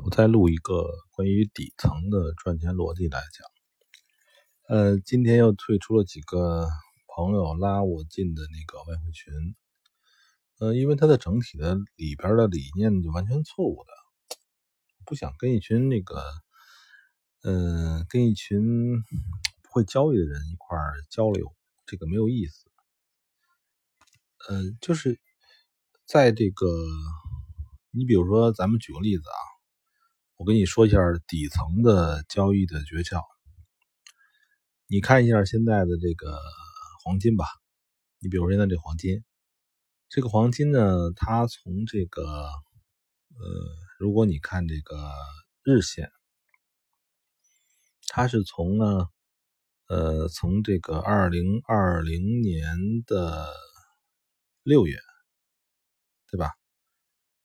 我再录一个关于底层的赚钱逻辑来讲。呃，今天又退出了几个朋友拉我进的那个外汇群。呃，因为它的整体的里边的理念就完全错误的，不想跟一群那个，嗯，跟一群不会交易的人一块交流，这个没有意思。嗯，就是在这个，你比如说，咱们举个例子啊。我跟你说一下底层的交易的诀窍。你看一下现在的这个黄金吧。你比如现在这黄金，这个黄金呢，它从这个呃，如果你看这个日线，它是从呢呃，从这个二零二零年的六月，对吧？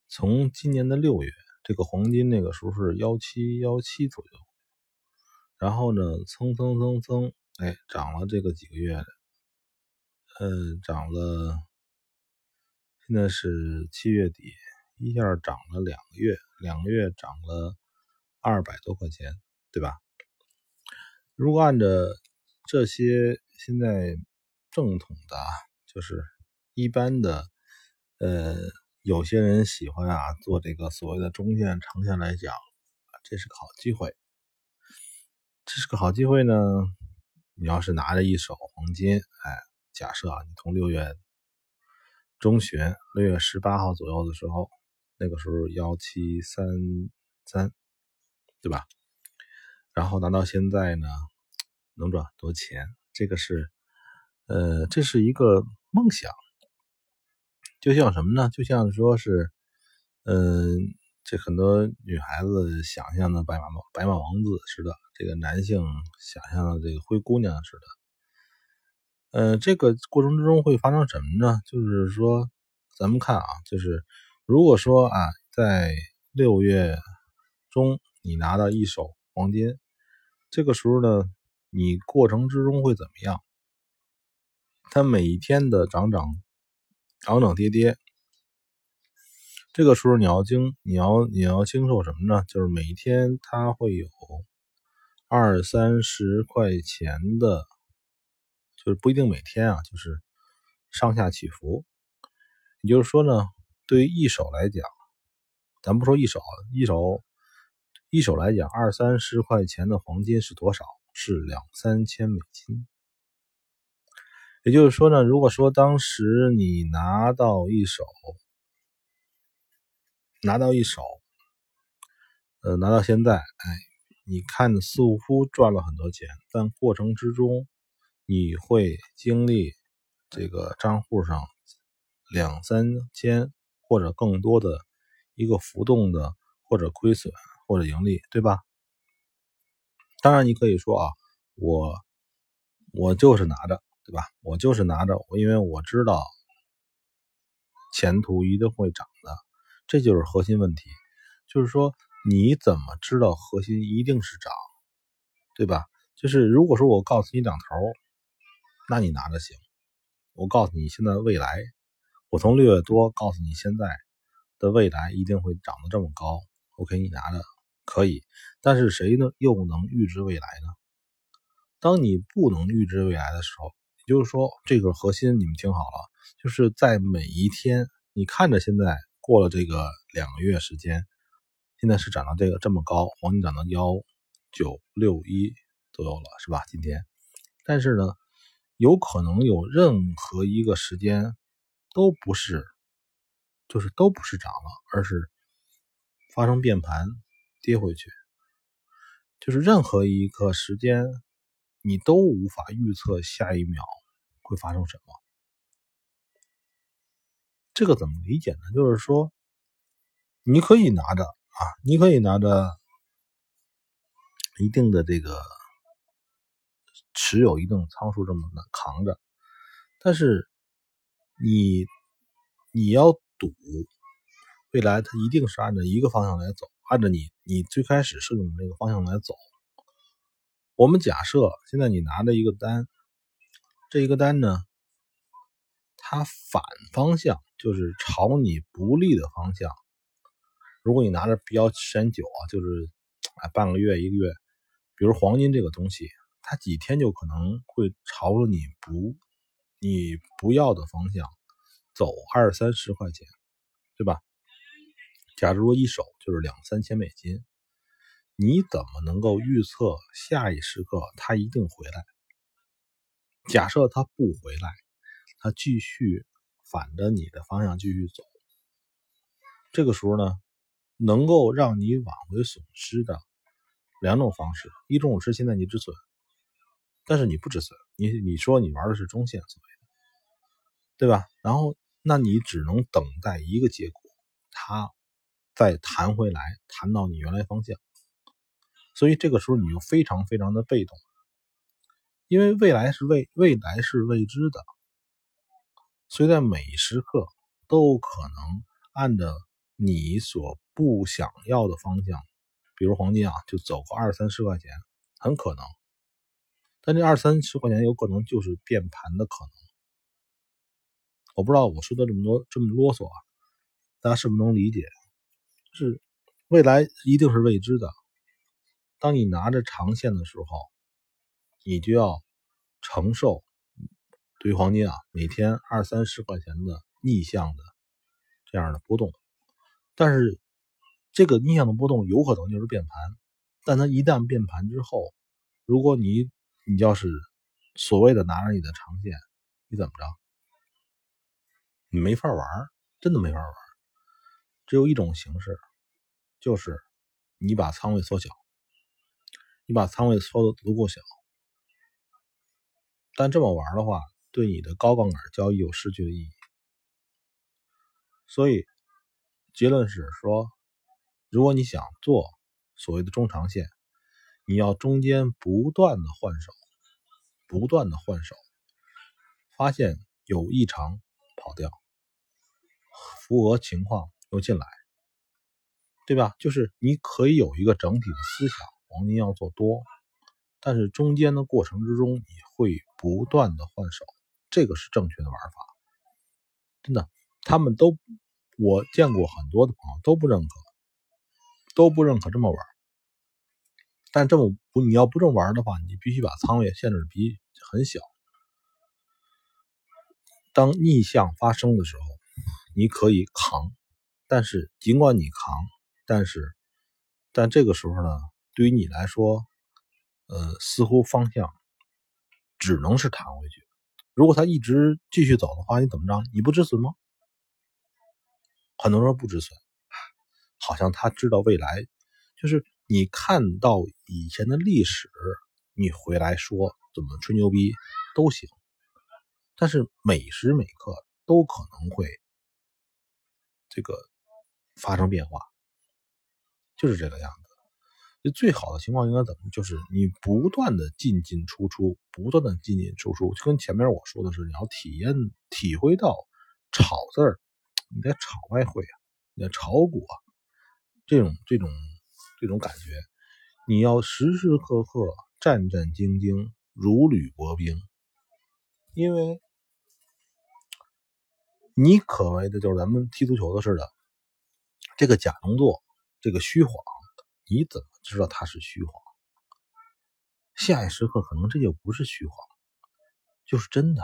从今年的六月。这个黄金那个时候是幺七幺七左右，然后呢，蹭蹭蹭蹭，哎，涨了这个几个月，嗯，涨了，现在是七月底，一下涨了两个月，两个月涨了二百多块钱，对吧？如果按照这些现在正统的，就是一般的，呃。有些人喜欢啊做这个所谓的中线、长线来讲，这是个好机会。这是个好机会呢。你要是拿着一手黄金，哎，假设啊，你从六月中旬、六月十八号左右的时候，那个时候幺七三三，对吧？然后拿到现在呢，能赚很多钱。这个是，呃，这是一个梦想。就像什么呢？就像说是，嗯，这很多女孩子想象的白马白马王子似的，这个男性想象的这个灰姑娘似的。呃，这个过程之中会发生什么呢？就是说，咱们看啊，就是如果说啊，在六月中你拿到一手黄金，这个时候呢，你过程之中会怎么样？它每一天的涨涨。涨涨跌跌，这个时候你要经你要你要经受什么呢？就是每天它会有二三十块钱的，就是不一定每天啊，就是上下起伏。也就是说呢，对于一手来讲，咱不说一手，一手一手来讲，二三十块钱的黄金是多少？是两三千美金。也就是说呢，如果说当时你拿到一手，拿到一手，呃，拿到现在，哎，你看似乎赚了很多钱，但过程之中你会经历这个账户上两三千或者更多的一个浮动的或者亏损或者盈利，对吧？当然，你可以说啊，我我就是拿着。对吧？我就是拿着，因为我知道前途一定会涨的，这就是核心问题。就是说，你怎么知道核心一定是涨，对吧？就是如果说我告诉你两头，那你拿着行。我告诉你现在未来，我从六月多告诉你现在的未来一定会涨得这么高，OK，你拿着可以。但是谁呢？又能预知未来呢？当你不能预知未来的时候，也就是说，这个核心你们听好了，就是在每一天，你看着现在过了这个两个月时间，现在是涨到这个这么高，黄金涨到幺九六一左右了，是吧？今天，但是呢，有可能有任何一个时间都不是，就是都不是涨了，而是发生变盘跌回去，就是任何一个时间。你都无法预测下一秒会发生什么，这个怎么理解呢？就是说，你可以拿着啊，你可以拿着一定的这个持有一定仓数这么的扛着，但是你你要赌未来，它一定是按照一个方向来走，按照你你最开始设定的那个方向来走。我们假设现在你拿着一个单，这一个单呢，它反方向就是朝你不利的方向。如果你拿着比较时间久啊，就是啊半个月一个月，比如黄金这个东西，它几天就可能会朝着你不你不要的方向走二三十块钱，对吧？假如说一手就是两三千美金，你怎么能够预测下一时刻他一定回来？假设他不回来，他继续反着你的方向继续走，这个时候呢，能够让你挽回损失的两种方式，一种是现在你止损，但是你不止损，你你说你玩的是中线，对吧？然后那你只能等待一个结果，它。再弹回来，弹到你原来方向，所以这个时候你就非常非常的被动，因为未来是未未来是未知的，所以在每一时刻都可能按照你所不想要的方向，比如黄金啊，就走个二三十块钱，很可能，但这二三十块钱有可能就是变盘的可能。我不知道我说的这么多这么啰嗦啊，大家是不是能理解？是未来一定是未知的。当你拿着长线的时候，你就要承受对黄金啊每天二三十块钱的逆向的这样的波动。但是这个逆向的波动有可能就是变盘，但它一旦变盘之后，如果你你要是所谓的拿着你的长线，你怎么着？你没法玩，真的没法玩。只有一种形式。就是你把仓位缩小，你把仓位缩的足够小，但这么玩的话，对你的高杠杆交易有失去的意义。所以结论是说，如果你想做所谓的中长线，你要中间不断的换手，不断的换手，发现有异常跑掉，符合情况又进来。对吧？就是你可以有一个整体的思想，黄金要做多，但是中间的过程之中，你会不断的换手，这个是正确的玩法。真的，他们都我见过很多的朋友都不认可，都不认可这么玩。但这么不，你要不这么玩的话，你必须把仓位限制的比很小。当逆向发生的时候，你可以扛，但是尽管你扛。但是，但这个时候呢，对于你来说，呃，似乎方向只能是弹回去。如果它一直继续走的话，你怎么着？你不止损吗？很多人不止损，好像他知道未来，就是你看到以前的历史，你回来说怎么吹牛逼都行。但是每时每刻都可能会这个发生变化。就是这个样子，最好的情况应该怎么？就是你不断的进进出出，不断的进进出出，就跟前面我说的是，你要体验、体会到炒字儿，你在炒外汇啊，你在炒股啊，这种这种这种感觉，你要时时刻刻战战兢兢，如履薄冰，因为你可为的就是咱们踢足球的似的，这个假动作。这个虚晃，你怎么知道它是虚晃？下一时刻可能这就不是虚晃，就是真的。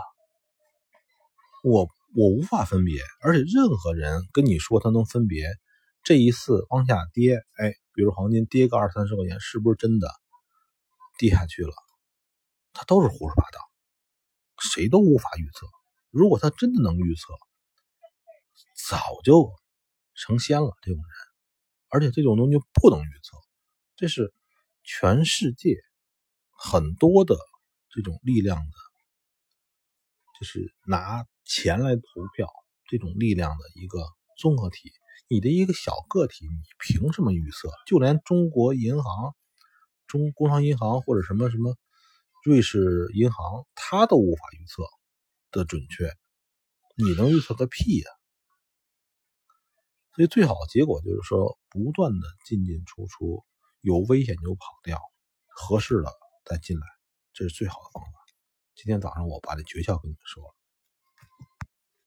我我无法分别，而且任何人跟你说他能分别这一次往下跌，哎，比如黄金跌个二三十块钱，是不是真的跌下去了？他都是胡说八道，谁都无法预测。如果他真的能预测，早就成仙了。这种人。而且这种东西不能预测，这是全世界很多的这种力量的，就是拿钱来投票这种力量的一个综合体。你的一个小个体，你凭什么预测？就连中国银行、中工商银行或者什么什么瑞士银行，它都无法预测的准确，你能预测个屁呀！所以最好的结果就是说，不断的进进出出，有危险就跑掉，合适了再进来，这是最好的方法。今天早上我把这诀窍跟你们说了。